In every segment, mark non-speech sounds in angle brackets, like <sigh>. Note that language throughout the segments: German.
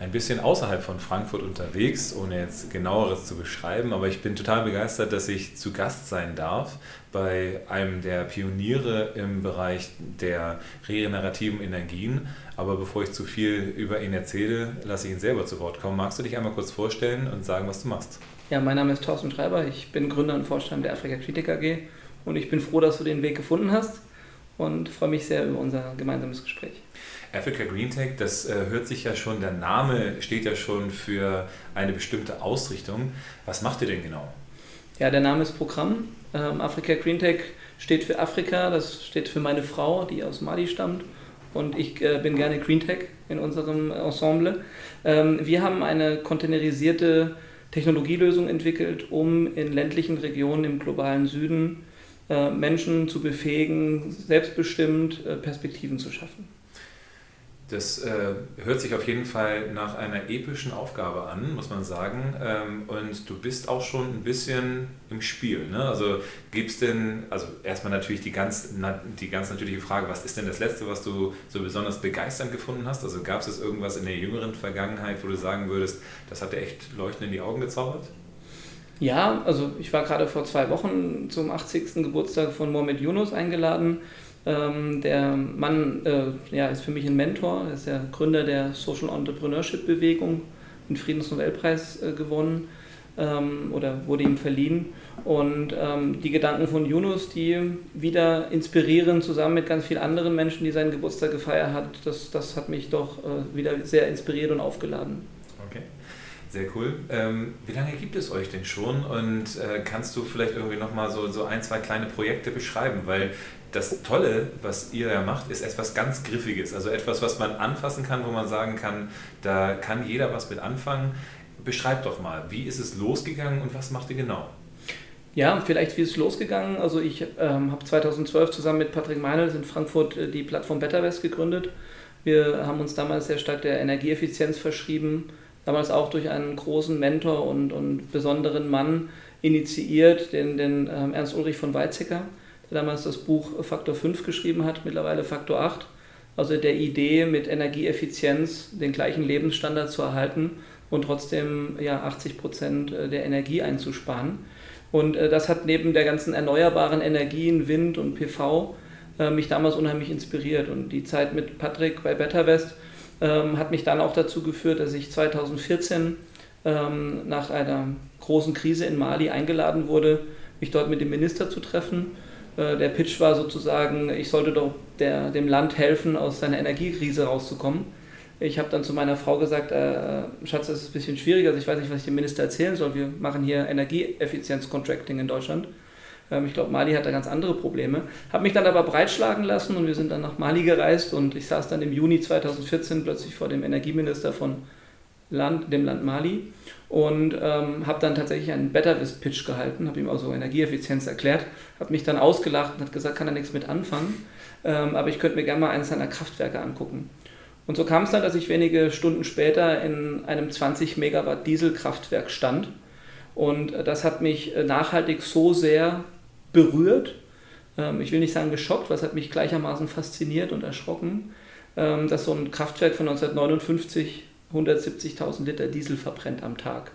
ein bisschen außerhalb von Frankfurt unterwegs, ohne jetzt genaueres zu beschreiben, aber ich bin total begeistert, dass ich zu Gast sein darf bei einem der Pioniere im Bereich der regenerativen Energien. Aber bevor ich zu viel über ihn erzähle, lasse ich ihn selber zu Wort kommen. Magst du dich einmal kurz vorstellen und sagen, was du machst? Ja, mein Name ist Thorsten Schreiber, ich bin Gründer und Vorstand der Afrika Kritik AG und ich bin froh, dass du den Weg gefunden hast und freue mich sehr über unser gemeinsames Gespräch. Africa Green Tech, das äh, hört sich ja schon, der Name steht ja schon für eine bestimmte Ausrichtung. Was macht ihr denn genau? Ja, der Name ist Programm. Ähm, Africa Green Tech steht für Afrika, das steht für meine Frau, die aus Mali stammt. Und ich äh, bin gerne Green Tech in unserem Ensemble. Ähm, wir haben eine containerisierte Technologielösung entwickelt, um in ländlichen Regionen im globalen Süden äh, Menschen zu befähigen, selbstbestimmt äh, Perspektiven zu schaffen. Das äh, hört sich auf jeden Fall nach einer epischen Aufgabe an, muss man sagen. Ähm, und du bist auch schon ein bisschen im Spiel. Ne? Also gibt es denn, also erstmal natürlich die ganz, die ganz natürliche Frage, was ist denn das Letzte, was du so besonders begeisternd gefunden hast? Also gab es irgendwas in der jüngeren Vergangenheit, wo du sagen würdest, das hat dir echt Leuchten in die Augen gezaubert? Ja, also ich war gerade vor zwei Wochen zum 80. Geburtstag von Mohamed Yunus eingeladen. Ähm, der Mann äh, ja, ist für mich ein Mentor, er ist der Gründer der Social Entrepreneurship Bewegung, den Friedensnobelpreis äh, gewonnen ähm, oder wurde ihm verliehen. Und ähm, die Gedanken von Yunus, die wieder inspirieren, zusammen mit ganz vielen anderen Menschen, die seinen Geburtstag gefeiert hat, das, das hat mich doch äh, wieder sehr inspiriert und aufgeladen. Okay. Sehr cool. Ähm, wie lange gibt es euch denn schon und äh, kannst du vielleicht irgendwie nochmal so, so ein, zwei kleine Projekte beschreiben? Weil das Tolle, was ihr ja macht, ist etwas ganz Griffiges. Also etwas, was man anfassen kann, wo man sagen kann, da kann jeder was mit anfangen. Beschreibt doch mal, wie ist es losgegangen und was macht ihr genau? Ja, vielleicht wie ist es losgegangen. Also ich ähm, habe 2012 zusammen mit Patrick Meinels in Frankfurt äh, die Plattform BetterWest gegründet. Wir haben uns damals sehr stark der Energieeffizienz verschrieben damals auch durch einen großen Mentor und, und besonderen Mann initiiert, den, den ähm, Ernst Ulrich von Weizsäcker, damals das Buch Faktor 5 geschrieben hat, mittlerweile Faktor 8. Also der Idee, mit Energieeffizienz den gleichen Lebensstandard zu erhalten und trotzdem ja, 80 Prozent äh, der Energie einzusparen. Und äh, das hat neben der ganzen erneuerbaren Energien, Wind und PV, äh, mich damals unheimlich inspiriert. Und die Zeit mit Patrick bei BetterWest ähm, hat mich dann auch dazu geführt, dass ich 2014 ähm, nach einer großen Krise in Mali eingeladen wurde, mich dort mit dem Minister zu treffen. Äh, der Pitch war sozusagen, ich sollte doch der, dem Land helfen, aus seiner Energiekrise rauszukommen. Ich habe dann zu meiner Frau gesagt, äh, Schatz, das ist ein bisschen schwierig, also ich weiß nicht, was ich dem Minister erzählen soll. Wir machen hier Energieeffizienz-Contracting in Deutschland. Ähm, ich glaube, Mali hat da ganz andere Probleme. Habe mich dann aber breitschlagen lassen und wir sind dann nach Mali gereist und ich saß dann im Juni 2014 plötzlich vor dem Energieminister von Land, dem Land Mali und ähm, habe dann tatsächlich einen Betterwist-Pitch gehalten, habe ihm also Energieeffizienz erklärt, habe mich dann ausgelacht und hat gesagt, kann er nichts mit anfangen, ähm, aber ich könnte mir gerne mal eines seiner Kraftwerke angucken. Und so kam es dann, dass ich wenige Stunden später in einem 20 Megawatt Dieselkraftwerk stand und äh, das hat mich äh, nachhaltig so sehr berührt. Ähm, ich will nicht sagen geschockt, es hat mich gleichermaßen fasziniert und erschrocken, ähm, dass so ein Kraftwerk von 1959 170.000 Liter Diesel verbrennt am Tag.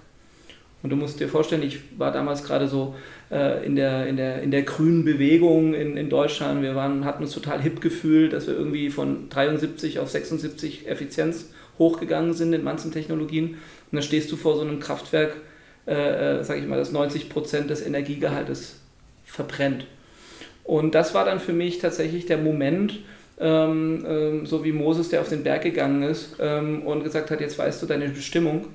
Und du musst dir vorstellen, ich war damals gerade so äh, in, der, in, der, in der grünen Bewegung in, in Deutschland. Wir waren, hatten uns total hip gefühlt, dass wir irgendwie von 73 auf 76 Effizienz hochgegangen sind in manchen Technologien. Und dann stehst du vor so einem Kraftwerk, äh, äh sage ich mal, das 90 Prozent des Energiegehaltes verbrennt. Und das war dann für mich tatsächlich der Moment, ähm, ähm, so wie Moses, der auf den Berg gegangen ist ähm, und gesagt hat, jetzt weißt du deine Bestimmung.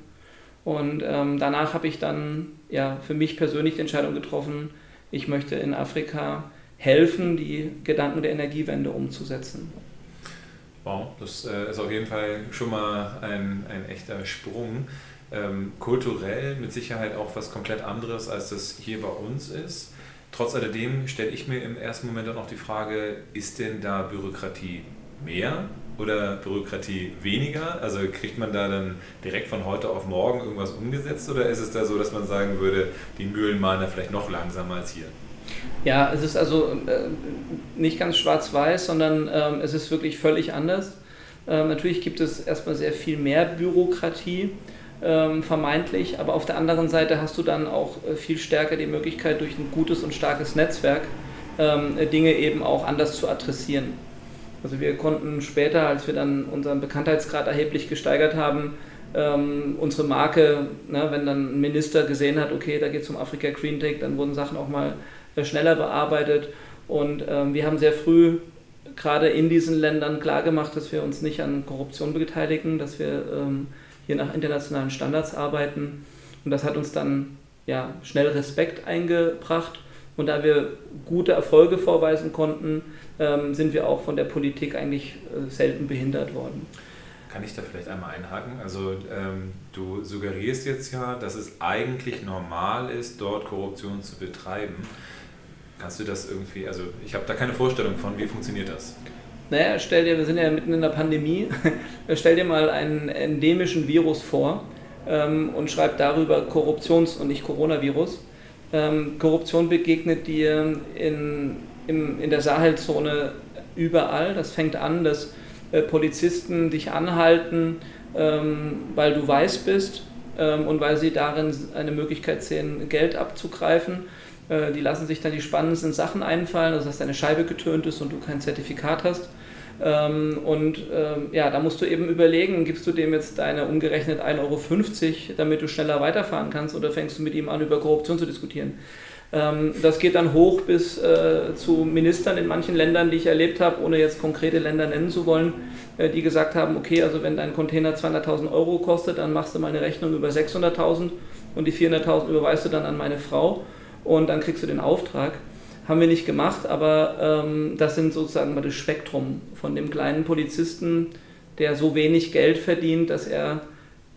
Und ähm, danach habe ich dann ja, für mich persönlich die Entscheidung getroffen, ich möchte in Afrika helfen, die Gedanken der Energiewende umzusetzen. Wow, das äh, ist auf jeden Fall schon mal ein, ein echter Sprung. Ähm, kulturell mit Sicherheit auch was komplett anderes, als das hier bei uns ist. Trotz alledem stelle ich mir im ersten Moment dann auch die Frage, ist denn da Bürokratie mehr oder Bürokratie weniger? Also kriegt man da dann direkt von heute auf morgen irgendwas umgesetzt oder ist es da so, dass man sagen würde, die Mühlen malen da vielleicht noch langsamer als hier? Ja, es ist also äh, nicht ganz schwarz-weiß, sondern ähm, es ist wirklich völlig anders. Ähm, natürlich gibt es erstmal sehr viel mehr Bürokratie, ähm, vermeintlich, aber auf der anderen Seite hast du dann auch äh, viel stärker die Möglichkeit, durch ein gutes und starkes Netzwerk ähm, Dinge eben auch anders zu adressieren. Also wir konnten später, als wir dann unseren Bekanntheitsgrad erheblich gesteigert haben, ähm, unsere Marke, ne, wenn dann ein Minister gesehen hat, okay, da geht es um Afrika Green Tech, dann wurden Sachen auch mal äh, schneller bearbeitet. Und wir haben sehr früh gerade in diesen Ländern klargemacht, dass wir uns nicht an Korruption beteiligen, dass wir hier nach internationalen Standards arbeiten. Und das hat uns dann ja, schnell Respekt eingebracht. Und da wir gute Erfolge vorweisen konnten, ähm, sind wir auch von der Politik eigentlich äh, selten behindert worden. Kann ich da vielleicht einmal einhaken? Also ähm, du suggerierst jetzt ja, dass es eigentlich normal ist, dort Korruption zu betreiben. Kannst du das irgendwie, also ich habe da keine Vorstellung von, wie funktioniert das? Naja, stell dir, wir sind ja mitten in der Pandemie, <laughs> stell dir mal einen endemischen Virus vor ähm, und schreib darüber Korruptions- und nicht Coronavirus. Ähm, Korruption begegnet dir in, in, in der Sahelzone überall. Das fängt an, dass äh, Polizisten dich anhalten, ähm, weil du weiß bist ähm, und weil sie darin eine Möglichkeit sehen, Geld abzugreifen. Äh, die lassen sich dann die spannendsten Sachen einfallen, also dass deine Scheibe getönt ist und du kein Zertifikat hast. Ähm, und ähm, ja, da musst du eben überlegen, gibst du dem jetzt deine umgerechnet 1,50 Euro, damit du schneller weiterfahren kannst, oder fängst du mit ihm an, über Korruption zu diskutieren? Ähm, das geht dann hoch bis äh, zu Ministern in manchen Ländern, die ich erlebt habe, ohne jetzt konkrete Länder nennen zu wollen, äh, die gesagt haben, okay, also wenn dein Container 200.000 Euro kostet, dann machst du mal eine Rechnung über 600.000 und die 400.000 überweist du dann an meine Frau und dann kriegst du den Auftrag. Haben wir nicht gemacht, aber ähm, das sind sozusagen mal das Spektrum von dem kleinen Polizisten, der so wenig Geld verdient, dass er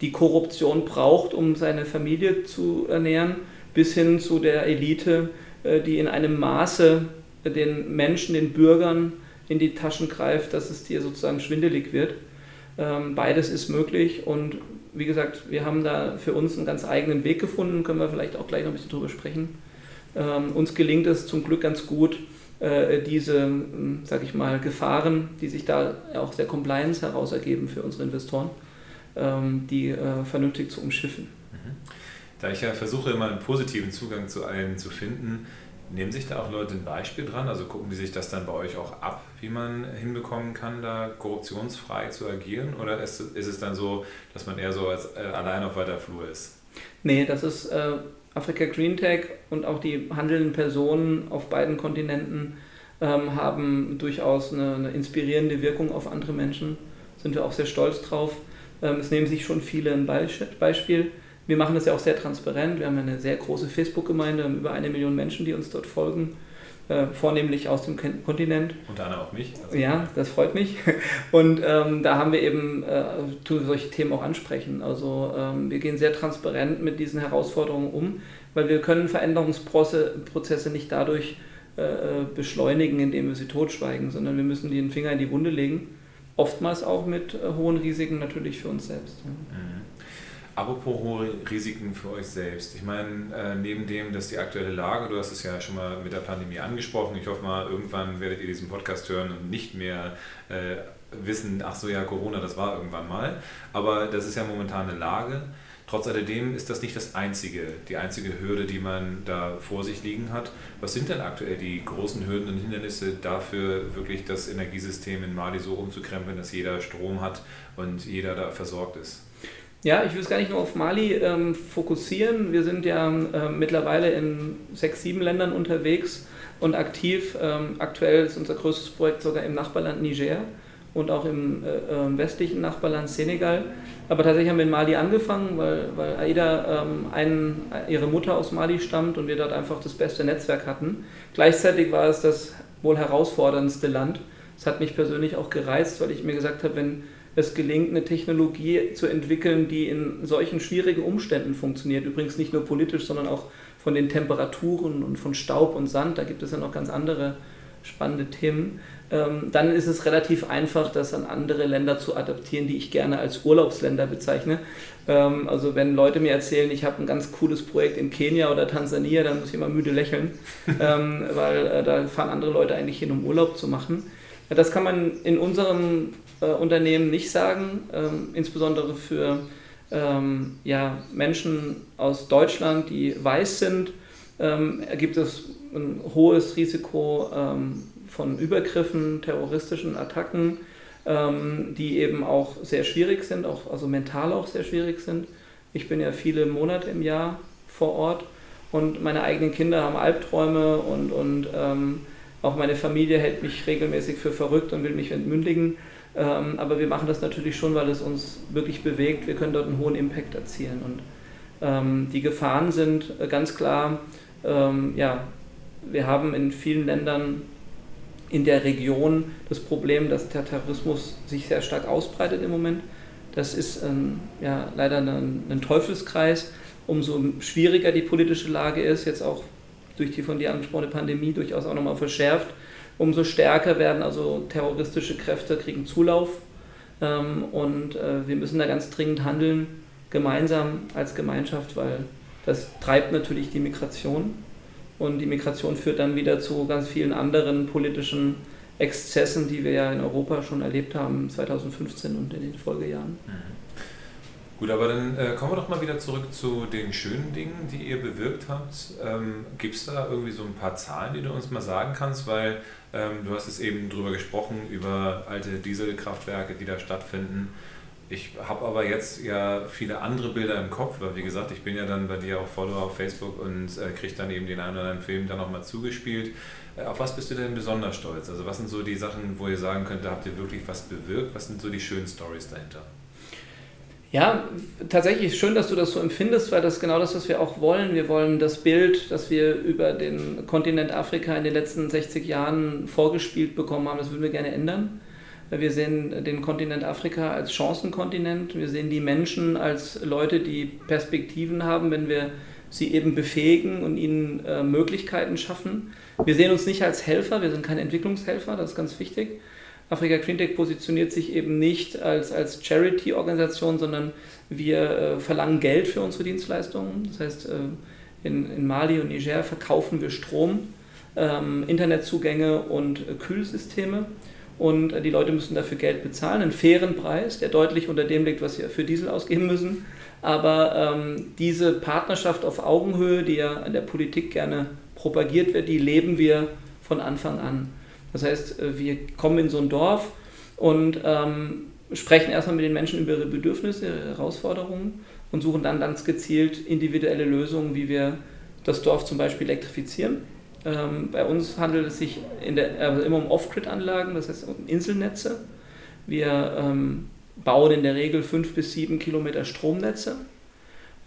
die Korruption braucht, um seine Familie zu ernähren, bis hin zu der Elite, äh, die in einem Maße den Menschen, den Bürgern in die Taschen greift, dass es dir sozusagen schwindelig wird. Ähm, beides ist möglich und wie gesagt, wir haben da für uns einen ganz eigenen Weg gefunden, können wir vielleicht auch gleich noch ein bisschen drüber sprechen. Ähm, uns gelingt es zum Glück ganz gut, äh, diese, ähm, sag ich mal, Gefahren, die sich da auch der Compliance heraus ergeben für unsere Investoren, ähm, die äh, vernünftig zu umschiffen. Mhm. Da ich ja versuche, immer einen positiven Zugang zu allen zu finden, nehmen sich da auch Leute ein Beispiel dran? Also gucken die sich das dann bei euch auch ab, wie man hinbekommen kann, da korruptionsfrei zu agieren? Oder ist, ist es dann so, dass man eher so als äh, allein auf weiter Flur ist? Nee, das ist äh, Afrika Green Tech und auch die handelnden Personen auf beiden Kontinenten ähm, haben durchaus eine, eine, inspirierende Wirkung auf andere Menschen. Sind wir auch sehr stolz drauf. Ähm, es nehmen sich schon viele ein Beispiel. Wir machen das ja auch sehr transparent. Wir haben eine sehr große Facebook-Gemeinde, über eine Million Menschen, die uns dort folgen. Äh, vornehmlich aus dem Kontinent. Unter anderem auch mich. Also ja, das freut mich. <laughs> Und ähm, da haben wir eben, äh, tun solche Themen auch ansprechen. Also ähm, wir gehen sehr transparent mit diesen Herausforderungen um, weil wir können Veränderungsprozesse nicht dadurch äh, beschleunigen, indem wir sie totschweigen, sondern wir müssen den Finger in die Wunde legen. Oftmals auch mit äh, hohen Risiken natürlich für uns selbst. Mhm. Apropos hohe Risiken für euch selbst. Ich meine, äh, neben dem, dass die aktuelle Lage, du hast es ja schon mal mit der Pandemie angesprochen, ich hoffe mal, irgendwann werdet ihr diesen Podcast hören und nicht mehr äh, wissen, ach so ja, Corona, das war irgendwann mal. Aber das ist ja momentan eine Lage. Trotz alledem ist das nicht das einzige, die einzige Hürde, die man da vor sich liegen hat. Was sind denn aktuell die großen Hürden und Hindernisse dafür, wirklich das Energiesystem in Mali so umzukrempeln, dass jeder Strom hat und jeder da versorgt ist? Ja, ich will es gar nicht nur auf Mali ähm, fokussieren. Wir sind ja äh, mittlerweile in sechs, sieben Ländern unterwegs und aktiv. Ähm, aktuell ist unser größtes Projekt sogar im Nachbarland Niger und auch im äh, ähm, westlichen Nachbarland Senegal. Aber tatsächlich haben wir in Mali angefangen, weil, weil Aida ähm, einen, ihre Mutter aus Mali stammt und wir dort einfach das beste Netzwerk hatten. Gleichzeitig war es das wohl herausforderndste Land. Es hat mich persönlich auch gereizt, weil ich mir gesagt habe, wenn es gelingt, eine Technologie zu entwickeln, die in solchen schwierigen Umständen funktioniert. Übrigens nicht nur politisch, sondern auch von den Temperaturen und von Staub und Sand. Da gibt es ja noch ganz andere spannende Themen. Ähm, dann ist es relativ einfach, das an andere Länder zu adaptieren, die ich gerne als Urlaubsländer bezeichne. Ähm, also wenn Leute mir erzählen, ich habe ein ganz cooles Projekt in Kenia oder Tansania, dann muss ich immer müde lächeln, <laughs> ähm, weil äh, da fahren andere Leute eigentlich hin, um Urlaub zu machen. Das kann man in unserem äh, Unternehmen nicht sagen, insbesondere für ja, Menschen aus Deutschland, die weiß sind, gibt es ein hohes Risiko von Übergriffen, terroristischen Attacken, ähm, die eben auch sehr schwierig sind, auch, also mental auch sehr schwierig sind. Ich bin ja viele Monate im Jahr vor Ort und meine eigenen Kinder haben Albträume und, und ähm, auch meine Familie hält mich regelmäßig für verrückt und will mich entmündigen. Ähm, aber wir machen das natürlich schon, weil es uns wirklich bewegt. Wir können dort einen hohen Impact erzielen. Und ähm, die Gefahren sind äh, ganz klar, ähm, ja, wir haben in vielen Ländern in der Region das Problem, dass der Terrorismus sich sehr stark ausbreitet im Moment. Das ist ähm, ja, leider ein, ein, Teufelskreis. Umso schwieriger die politische Lage ist, jetzt auch durch die von dir angesprochene Pandemie durchaus auch nochmal verschärft, umso stärker werden also terroristische Kräfte, kriegen Zulauf. Ähm, und äh, wir müssen da ganz dringend handeln, gemeinsam als Gemeinschaft, weil das treibt natürlich die Migration und die Migration führt dann wieder zu ganz vielen anderen politischen Exzessen, die wir ja in Europa schon erlebt haben 2015 und in den Folgejahren. Mhm. Gut, aber dann äh, kommen wir doch mal wieder zurück zu den schönen Dingen, die ihr bewirkt habt. Ähm, Gibt es da irgendwie so ein paar Zahlen, die du uns mal sagen kannst? Weil ähm, du hast es eben drüber gesprochen, über alte Dieselkraftwerke, die da stattfinden. Ich habe aber jetzt ja viele andere Bilder im Kopf, weil wie gesagt, ich bin ja dann bei dir auch Follower auf Facebook und äh, kriege dann eben den einen oder anderen Film dann nochmal zugespielt. Äh, auf was bist du denn besonders stolz? Also was sind so die Sachen, wo ihr sagen könnt, da habt ihr wirklich was bewirkt? Was sind so die schönen Stories dahinter? Ja, tatsächlich schön, dass du das so empfindest, weil das genau das, was wir auch wollen. Wir wollen das Bild, das wir über den Kontinent Afrika in den letzten 60 Jahren vorgespielt bekommen haben, das würden wir gerne ändern. Wir sehen den Kontinent Afrika als Chancenkontinent. Wir sehen die Menschen als Leute, die Perspektiven haben, wenn wir sie eben befähigen und ihnen äh, Möglichkeiten schaffen. Wir sehen uns nicht als Helfer, wir sind keine Entwicklungshelfer, das ist ganz wichtig. Afrika Cleantech positioniert sich eben nicht als, als Charity-Organisation, sondern wir äh, verlangen Geld für unsere Dienstleistungen. Das heißt, äh, in, in Mali und Niger verkaufen wir Strom, ähm, Internetzugänge und äh, Kühlsysteme und die Leute müssen dafür Geld bezahlen, einen fairen Preis, der deutlich unter dem liegt, was sie für Diesel ausgeben müssen. Aber ähm, diese Partnerschaft auf Augenhöhe, die ja an der Politik gerne propagiert wird, die leben wir von Anfang an. Das heißt, äh, wir kommen in so ein Dorf und ähm, sprechen erstmal mit den Menschen über ihre Bedürfnisse, ihre Herausforderungen und suchen dann ganz gezielt individuelle Lösungen, wie wir das Dorf zum Beispiel elektrifizieren ähm, bei uns handelt es sich der, also immer um Off-Grid-Anlagen, das heißt um Inselnetze. Wir ähm, bauen in der Regel fünf bis sieben Kilometer Stromnetze.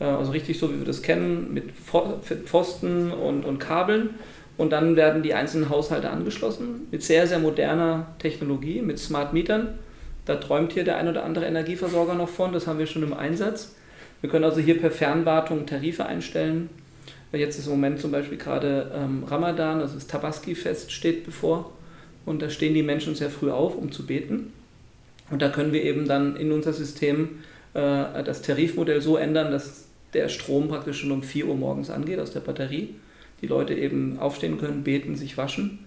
Äh, also richtig so, wie wir das kennen, mit Pfosten und, und Kabeln. Und dann werden die einzelnen Haushalte angeschlossen mit sehr, sehr moderner Technologie, mit Smart Mietern. Da träumt hier der ein oder andere Energieversorger noch von, das haben wir schon im Einsatz. Wir können also hier per Fernwartung Tarife einstellen, Jetzt ist im Moment zum Beispiel gerade ähm, Ramadan, also das Tabaski-Fest steht bevor. Und da stehen die Menschen sehr früh auf, um zu beten. Und da können wir eben dann in unser System äh, das Tarifmodell so ändern, dass der Strom praktisch schon um 4 Uhr morgens angeht aus der Batterie. Die Leute eben aufstehen können, beten, sich waschen.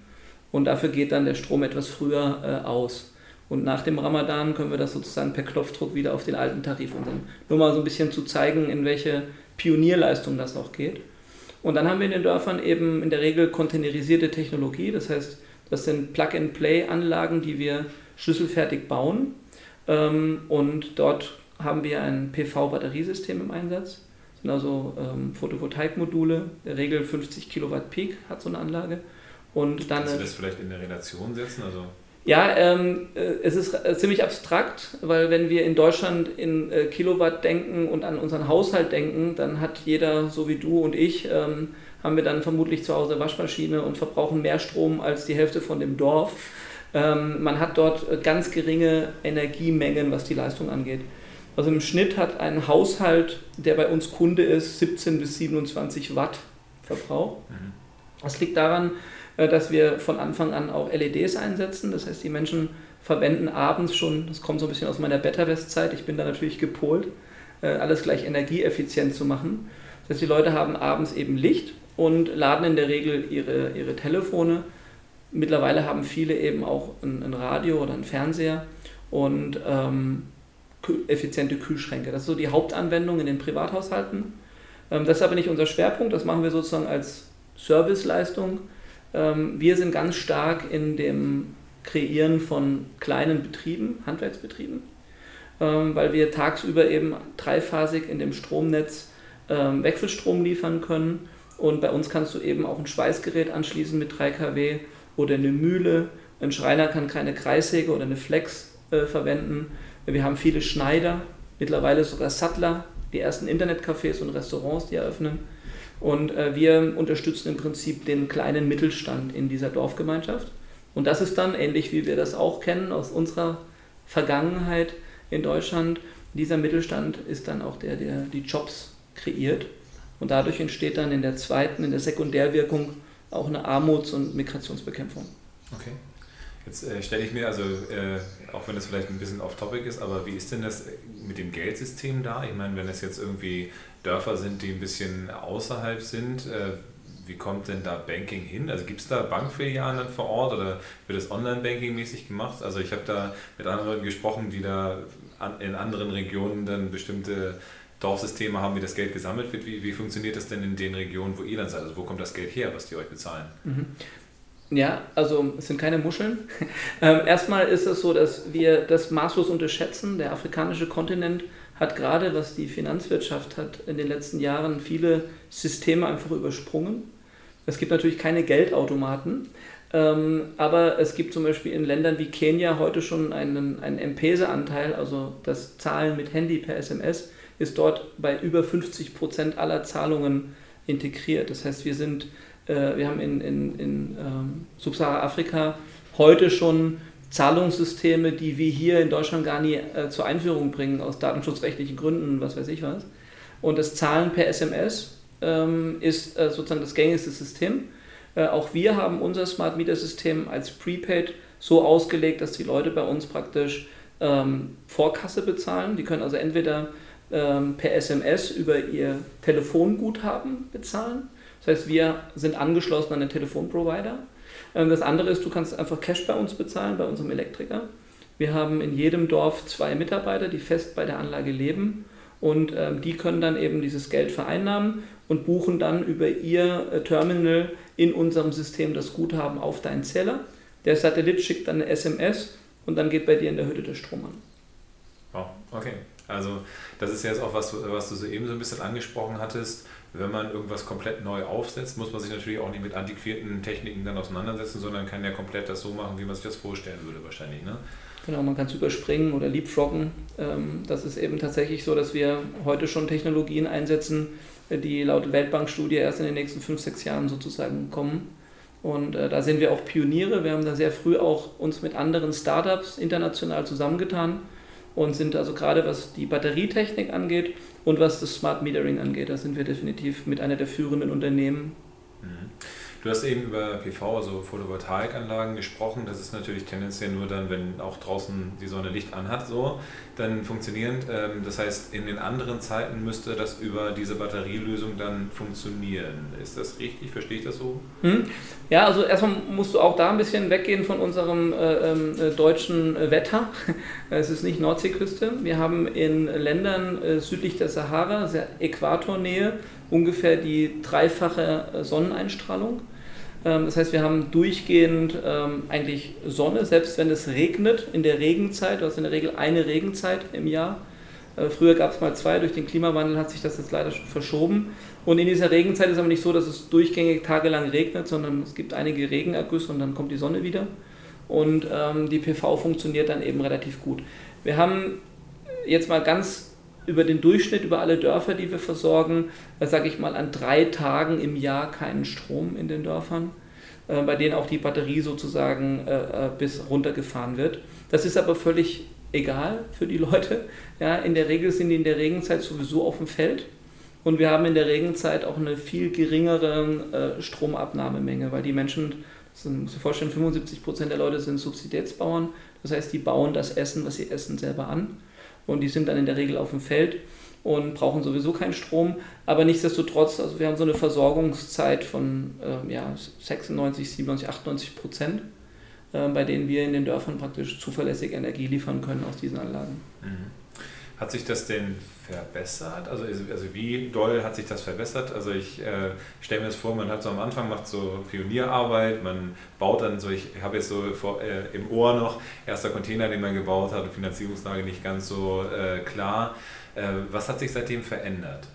Und dafür geht dann der Strom etwas früher äh, aus. Und nach dem Ramadan können wir das sozusagen per Knopfdruck wieder auf den alten Tarif umsetzen. Nur mal so ein bisschen zu zeigen, in welche Pionierleistung das auch geht. Und dann haben wir in den Dörfern eben in der Regel containerisierte Technologie, das heißt, das sind Plug-and-Play-Anlagen, die wir schlüsselfertig bauen. Ähm, und dort haben wir ein PV-Batteriesystem im Einsatz. Sind also ähm, Photovoltaikmodule, in der Regel 50 Kilowatt Peak hat so eine Anlage. Und dann, Kannst du das vielleicht in der Relation setzen? Also ja, ähm, äh, es ist äh, ziemlich abstrakt, weil wenn wir in Deutschland in äh, Kilowatt denken und an unseren Haushalt denken, dann hat jeder, so wie du und ich, ähm, haben wir dann vermutlich zu Hause Waschmaschine und verbrauchen mehr Strom als die Hälfte von dem Dorf. Ähm, man hat dort äh, ganz geringe Energiemengen, was die Leistung angeht. Also im Schnitt hat ein Haushalt, der bei uns Kunde ist, 17 bis 27 Watt Verbrauch. Mhm. Das liegt daran, äh, dass wir von Anfang an auch LEDs einsetzen. Das heißt, die Menschen verwenden abends schon, das kommt so ein bisschen aus meiner Beta-West-Zeit, ich bin da natürlich gepolt, äh, alles gleich energieeffizient zu machen. Das heißt, die Leute haben abends eben Licht und laden in der Regel ihre, ihre Telefone. Mittlerweile haben viele eben auch ein, ein Radio oder einen Fernseher und ähm, effiziente Kühlschränke. Das ist so die Hauptanwendung in den Privathaushalten. Ähm, das ist aber nicht unser Schwerpunkt, das machen wir sozusagen als Serviceleistung. Ähm, wir sind ganz stark in dem Kreieren von kleinen Betrieben, Handwerksbetrieben, ähm, weil wir tagsüber eben dreiphasig in dem Stromnetz Wechselstrom liefern können. Und bei uns kannst du eben auch ein Schweißgerät anschließen mit 3 kW oder eine Mühle. Ein Schreiner kann keine Kreissäge oder eine Flex äh, verwenden. Wir haben viele Schneider, mittlerweile sogar Sattler, die ersten Internetcafés und Restaurants, die eröffnen. Und äh, wir unterstützen im Prinzip den kleinen Mittelstand in dieser Dorfgemeinschaft. Und das ist dann, ähnlich wie wir das auch kennen aus unserer Vergangenheit in Deutschland, dieser Mittelstand ist dann auch der, der die Jobs kreiert. Und dadurch entsteht dann in der zweiten, in der Sekundärwirkung auch eine Armuts- und Migrationsbekämpfung. Okay. Jetzt äh, stelle ich mir, also äh, auch wenn das vielleicht ein bisschen off-topic ist, aber wie ist denn das mit dem Geldsystem da? Ich meine, wenn es jetzt irgendwie Dörfer sind, die ein bisschen außerhalb sind, äh, wie kommt denn da Banking hin? Also gibt es da Bankfilialen dann vor Ort oder wird das Online-Banking mäßig gemacht? Also ich habe da mit anderen Leuten gesprochen, die da an, in anderen Regionen dann bestimmte Dorfsysteme haben, wie das Geld gesammelt wird. Wie, wie funktioniert das denn in den Regionen, wo ihr dann seid? Also wo kommt das Geld her, was die euch bezahlen? Mhm. Ja, also es sind keine Muscheln. <laughs> ähm, erstmal ist es so, dass wir das maßlos unterschätzen. Der afrikanische Kontinent hat gerade, was die Finanzwirtschaft hat, in den letzten Jahren viele Systeme einfach übersprungen. Es gibt natürlich keine Geldautomaten, ähm, aber es gibt zum Beispiel in Ländern wie Kenia heute schon einen, einen M-Pesa-Anteil, also das Zahlen mit Handy per SMS, ist dort bei über 50 Prozent aller Zahlungen integriert. Das heißt, wir, sind, äh, wir haben in, in, in ähm, Subsahara-Afrika heute schon Zahlungssysteme, die wir hier in Deutschland gar nie äh, zur Einführung bringen, aus datenschutzrechtlichen Gründen, was weiß ich was. Und das Zahlen per SMS ähm, ist äh, sozusagen das gängigste System. Äh, auch wir haben unser Smart Meter System als Prepaid so ausgelegt, dass die Leute bei uns praktisch ähm, Vorkasse bezahlen. Die können also entweder ähm, per SMS über ihr Telefonguthaben bezahlen. Das heißt, wir sind angeschlossen an den Telefonprovider. Ähm, das andere ist, du kannst einfach Cash bei uns bezahlen, bei unserem Elektriker. Wir haben in jedem Dorf zwei Mitarbeiter, die fest bei der Anlage leben und ähm, die können dann eben dieses Geld vereinnahmen und buchen dann über ihr äh, Terminal in unserem System das Guthaben auf deinen Zähler. Der Satellit schickt dann eine SMS und dann geht bei dir in der Hütte der Strom an. Wow, okay. Also das ist jetzt auch was, was du soeben so ein bisschen angesprochen hattest. Wenn man irgendwas komplett neu aufsetzt, muss man sich natürlich auch nicht mit antiquierten Techniken dann auseinandersetzen, sondern kann ja komplett das so machen, wie man sich das vorstellen würde wahrscheinlich. Ne? Genau, man kann es überspringen oder leapfroggen. Ähm, das ist eben tatsächlich so, dass wir heute schon Technologien einsetzen, die laut Weltbankstudie erst in den nächsten fünf, sechs Jahren sozusagen kommen. Und äh, da sind wir auch Pioniere. Wir haben da sehr früh auch uns mit anderen Startups international zusammengetan und sind also gerade was die Batterietechnik angeht und was das Smart Metering angeht, da sind wir definitiv mit einer der führenden Unternehmen. Mhm. Du hast eben über PV, also Photovoltaikanlagen gesprochen. Das ist natürlich tendenziell nur dann, wenn auch draußen die Sonne Licht anhat, so dann funktionierend. Ähm, das heißt, in den anderen Zeiten müsste das über diese Batterielösung dann funktionieren. Ist das richtig? Verstehe ich das so? Hm. Ja, also erstmal musst du auch da ein bisschen weggehen von unserem äh, ähm, äh, deutschen Wetter. <laughs> Es ist nicht Nordseeküste. Wir haben in Ländern äh, südlich der Sahara, sehr Äquatornähe, ungefähr die dreifache äh, Sonneneinstrahlung. Ähm, das heißt, wir haben durchgehend ähm, eigentlich Sonne, selbst wenn es regnet in der Regenzeit. Du hast in der Regel eine Regenzeit im Jahr. Äh, früher gab es mal zwei, durch den Klimawandel hat sich das jetzt leider verschoben. Und in dieser Regenzeit ist es aber nicht so, dass es durchgängig tagelang regnet, sondern es gibt einige Regenergüsse und dann kommt die Sonne wieder. Und ähm, die PV funktioniert dann eben relativ gut. Wir haben jetzt mal ganz über den Durchschnitt, über alle Dörfer, die wir versorgen, äh, sage ich mal, an drei Tagen im Jahr keinen Strom in den Dörfern, äh, bei denen auch die Batterie sozusagen äh, bis runtergefahren wird. Das ist aber völlig egal für die Leute. <laughs> Ja, in der Regel sind die in der Regenzeit sowieso auf dem Feld und wir haben in der Regenzeit auch eine viel geringere Stromabnahmemenge, weil die Menschen Du musst dir vorstellen, 75 Prozent der Leute sind Subsidiätsbauern. Das heißt, die bauen das Essen, was sie essen, selber an. Und die sind dann in der Regel auf dem Feld und brauchen sowieso keinen Strom. Aber nichtsdestotrotz, also wir haben so eine Versorgungszeit von äh, ja, 96, 97, 98 Prozent, äh, bei denen wir in den Dörfern praktisch zuverlässig Energie liefern können aus diesen Anlagen. Mhm. Hat sich das denn verbessert? Also, also wie doll hat sich das verbessert? Also ich äh, stelle mir das vor, man hat so am Anfang macht so Pionierarbeit, man baut dann so, ich habe jetzt so vor, äh, im Ohr noch, erster Container, den man gebaut hat, Finanzierungslage nicht ganz so äh, klar. Äh, was hat sich seitdem verändert?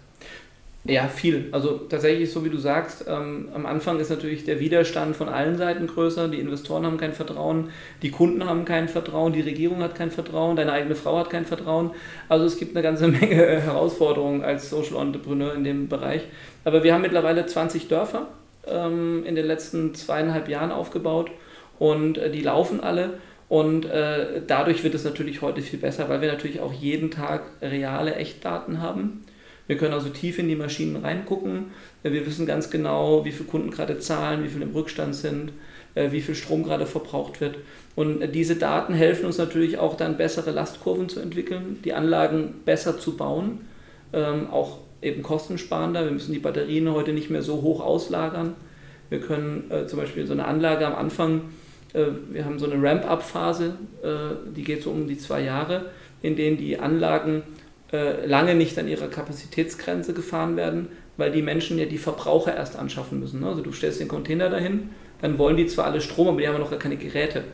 Ja, viel. Also tatsächlich, so wie du sagst, ähm, am Anfang ist natürlich der Widerstand von allen Seiten größer. Die Investoren haben kein Vertrauen, die Kunden haben kein Vertrauen, die Regierung hat kein Vertrauen, deine eigene Frau hat kein Vertrauen. Also es gibt eine ganze <laughs> Menge Herausforderungen als Social Entrepreneur in dem Bereich. Aber wir haben mittlerweile 20 Dörfer ähm, in den letzten zweieinhalb Jahren aufgebaut und äh, die laufen alle. Und äh, dadurch wird es natürlich heute viel besser, weil wir natürlich auch jeden Tag reale Echtdaten haben wir können also tief in die Maschinen reingucken. Wir wissen ganz genau, wie viele Kunden gerade zahlen, wie viele im Rückstand sind, äh, wie viel Strom gerade verbraucht wird. Und diese Daten helfen uns natürlich auch dann bessere Lastkurven zu entwickeln, die Anlagen besser zu bauen, ähm, auch eben kostensparender. Wir müssen die Batterien heute nicht mehr so hoch auslagern. Wir können äh, zum Beispiel so eine Anlage am Anfang, äh, wir haben so eine Ramp-up-Phase, die geht so um die zwei Jahre, in denen die Anlagen äh, lange nicht an ihrer Kapazitätsgrenze gefahren werden, weil die Menschen ja die Verbraucher erst anschaffen müssen. Ne? Also du stellst den Container dahin, dann wollen die zwar alle Strom, aber die haben noch gar keine Geräte.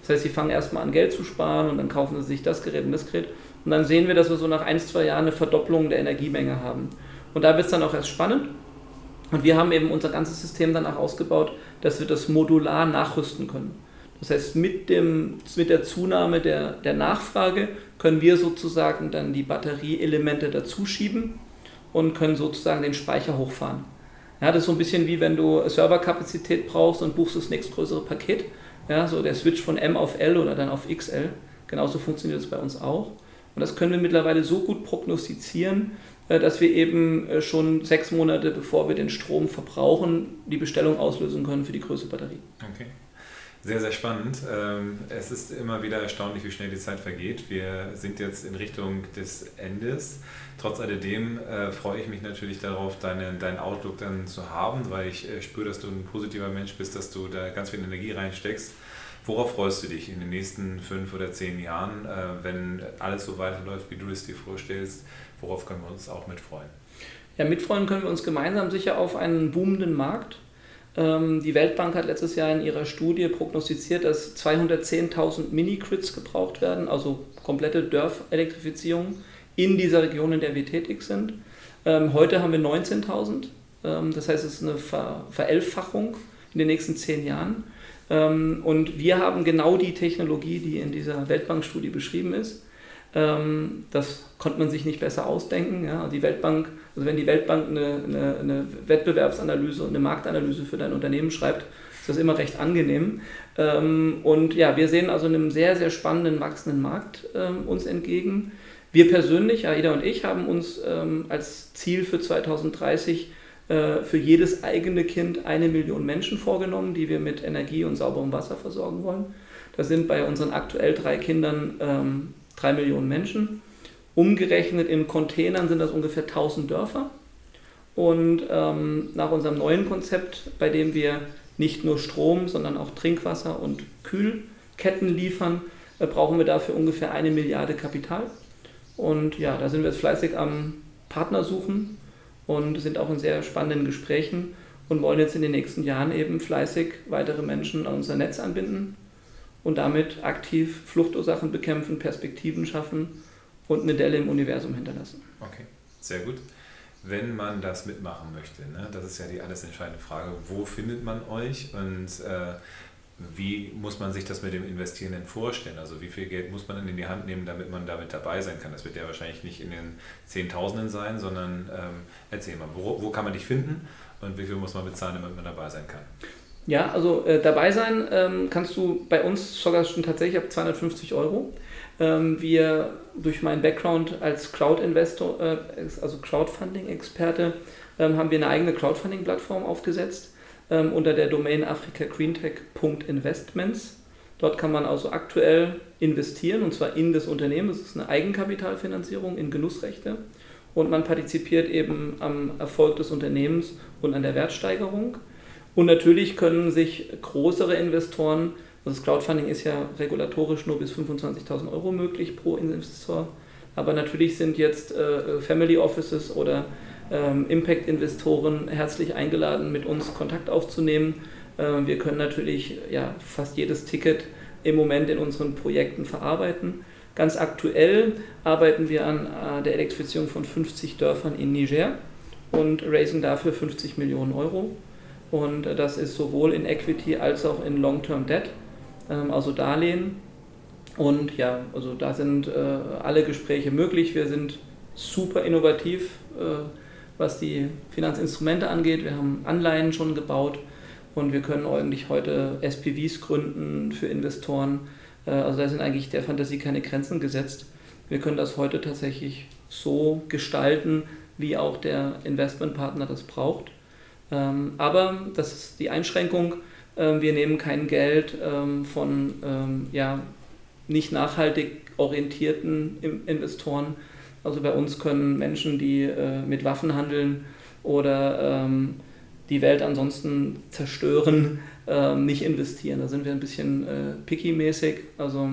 Das heißt, sie fangen erstmal an Geld zu sparen und dann kaufen sie sich das Gerät und das Gerät. Und dann sehen wir, dass wir so nach ein, zwei Jahren eine Verdopplung der Energiemenge haben. Und da wird es dann auch erst spannend. Und wir haben eben unser ganzes System danach ausgebaut, dass wir das modular nachrüsten können. Das heißt, mit, dem, mit der Zunahme der, der Nachfrage können wir sozusagen dann die Batterieelemente dazuschieben und können sozusagen den Speicher hochfahren. Ja, das ist so ein bisschen wie wenn du Serverkapazität brauchst und buchst das nächstgrößere Paket. Ja, so der Switch von M auf L oder dann auf XL. Genauso funktioniert das bei uns auch. Und das können wir mittlerweile so gut prognostizieren, äh, dass wir eben äh, schon sechs Monate bevor wir den Strom verbrauchen, die Bestellung auslösen können für die größere Batterie. Okay. Sehr, sehr spannend. Ähm, es ist immer wieder erstaunlich, wie schnell die Zeit vergeht. Wir sind jetzt in Richtung des Endes. Trotz alledem äh, freue ich mich natürlich darauf, deinen, deinen Outlook dann zu haben, weil ich äh, spüre, dass du ein positiver Mensch bist, dass du da ganz viel Energie reinsteckst. Worauf freust du dich in den nächsten fünf oder zehn Jahren, äh, wenn alles so weiterläuft, wie du es dir vorstellst? Worauf können wir uns auch mitfreuen? Ja, mitfreuen können wir uns gemeinsam sicher auf einen boomenden Markt die Weltbank hat letztes Jahr in ihrer Studie prognostiziert, dass 210.000 Mini-Grids gebraucht werden, also komplette Dörfelektrifizierung in dieser Region, in der wir tätig sind. Ähm, heute haben wir 19.000, ähm, das heißt, es ist eine Ver Verelfachung in den nächsten zehn Jahren. und wir haben genau die Technologie, die in dieser Weltbank-Studie beschrieben ist. Ähm, das konnte man sich nicht besser ausdenken. Ja. Die Weltbank, also wenn die Weltbank eine, eine, eine, Wettbewerbsanalyse und eine Marktanalyse für dein Unternehmen schreibt, ist das immer recht angenehm. Ähm, und ja, wir sehen also einem sehr, sehr spannenden, wachsenden Markt ähm, uns entgegen. Wir persönlich, Aida und ich, haben uns als Ziel für 2030 äh, für jedes eigene Kind eine Million Menschen vorgenommen, die wir mit Energie und sauberem Wasser versorgen wollen. Das sind bei unseren aktuell drei Kindern drei Millionen Menschen. Umgerechnet in Containern sind das ungefähr 1000 Dörfer. Und ähm, nach unserem neuen Konzept, bei dem wir nicht nur Strom, sondern auch Trinkwasser und Kühlketten liefern, äh, brauchen wir dafür ungefähr eine Milliarde Kapital. Und ja, da sind wir jetzt fleißig am Partner suchen und sind auch in sehr spannenden Gesprächen und wollen jetzt in den nächsten Jahren eben fleißig weitere Menschen an unser Netz anbinden und damit aktiv Fluchtursachen bekämpfen, Perspektiven schaffen und eine Delle im Universum hinterlassen. Okay, sehr gut. Wenn man das mitmachen möchte, ne, das ist ja die alles entscheidende Frage, wo findet man euch und äh, wie muss man sich das mit dem Investieren vorstellen? Also wie viel Geld muss man denn in die Hand nehmen, damit man damit dabei sein kann? Das wird ja wahrscheinlich nicht in den Zehntausenden sein, sondern ähm, erzähl mal, wo, wo kann man dich finden und wie viel muss man bezahlen, damit man dabei sein kann? Ja, also äh, dabei sein ähm, kannst du bei uns sogar schon tatsächlich ab 250 Euro. Ähm, wir durch meinen Background als Crowd-Investor, äh, also Crowdfunding-Experte, ähm, haben wir eine eigene Crowdfunding-Plattform aufgesetzt, ähm, unter der Domain africagreentech.investments. Dort kann man also aktuell investieren und zwar in das Unternehmen. Das ist eine Eigenkapitalfinanzierung in Genussrechte und man partizipiert eben am Erfolg des Unternehmens und an der Wertsteigerung. Und natürlich können sich größere Investoren, also das Crowdfunding ist ja regulatorisch nur bis 25.000 Euro möglich pro Investor, aber natürlich sind jetzt äh, Family Offices oder ähm, Impact-Investoren herzlich eingeladen, mit uns Kontakt aufzunehmen. Äh, wir können natürlich ja, fast jedes Ticket im Moment in unseren Projekten verarbeiten. Ganz aktuell arbeiten wir an äh, der Elektrifizierung von 50 Dörfern in Niger und raisen dafür 50 Millionen Euro. Und äh, das ist sowohl in Equity als auch in Long-Term Debt, ähm, also Darlehen. Und ja, also da sind äh, alle Gespräche möglich. Wir sind super innovativ, was die Finanzinstrumente angeht. Wir haben Anleihen schon gebaut und wir können eigentlich heute SPVs gründen für Investoren. Also da sind eigentlich der Fantasie keine Grenzen gesetzt. Wir können das heute tatsächlich so gestalten, wie auch der Investmentpartner das braucht. Ähm, aber das ist die Einschränkung. Ähm, wir nehmen kein Geld ähm, von ja, nicht nachhaltig orientierten Investoren. Also bei uns können Menschen, die äh, mit Waffen handeln oder die Welt ansonsten zerstören, nicht investieren. Da sind wir ein bisschen äh, picky-mäßig. Also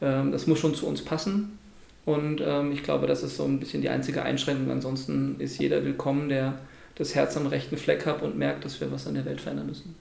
das muss schon zu uns passen. Und ich glaube, das ist so ein bisschen die einzige Einschränkung. Ansonsten ist jeder willkommen, der das Herz am rechten Fleck habe und merke, dass wir was an der Welt verändern müssen.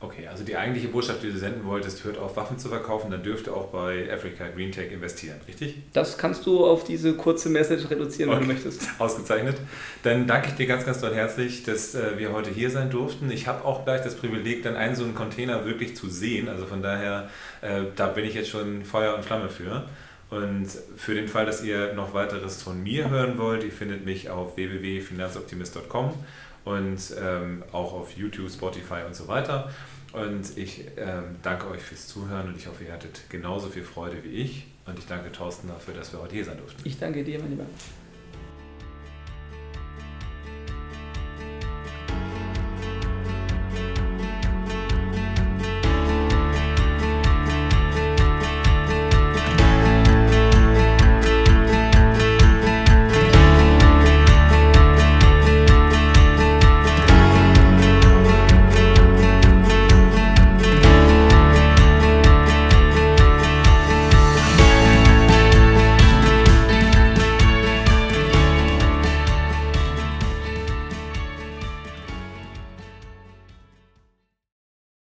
Okay, also die eigentliche Botschaft, die du senden wolltest, hört auf, Waffen zu verkaufen, dann dürft ihr auch bei Africa Green Tech investieren, richtig? Das kannst du auf diese kurze Message reduzieren, okay. wenn du möchtest. <laughs> Ausgezeichnet. Dann danke ich dir ganz, ganz doll herzlich, dass äh, wir heute hier sein durften. Ich habe auch gleich das Privileg, dann einen so einen Container wirklich zu sehen. Also von daher, äh, da bin ich jetzt schon Feuer und Flamme für. Und für den Fall, dass ihr noch weiteres von mir hören wollt, ihr findet mich auf www.finanzoptimist.com und ähm, auch auf YouTube, Spotify und so weiter. Und ich ähm, danke euch fürs Zuhören und ich hoffe, ihr hattet genauso viel Freude wie ich. Und ich danke Thorsten dafür, dass wir heute hier sein durften. Ich danke dir, mein Lieber.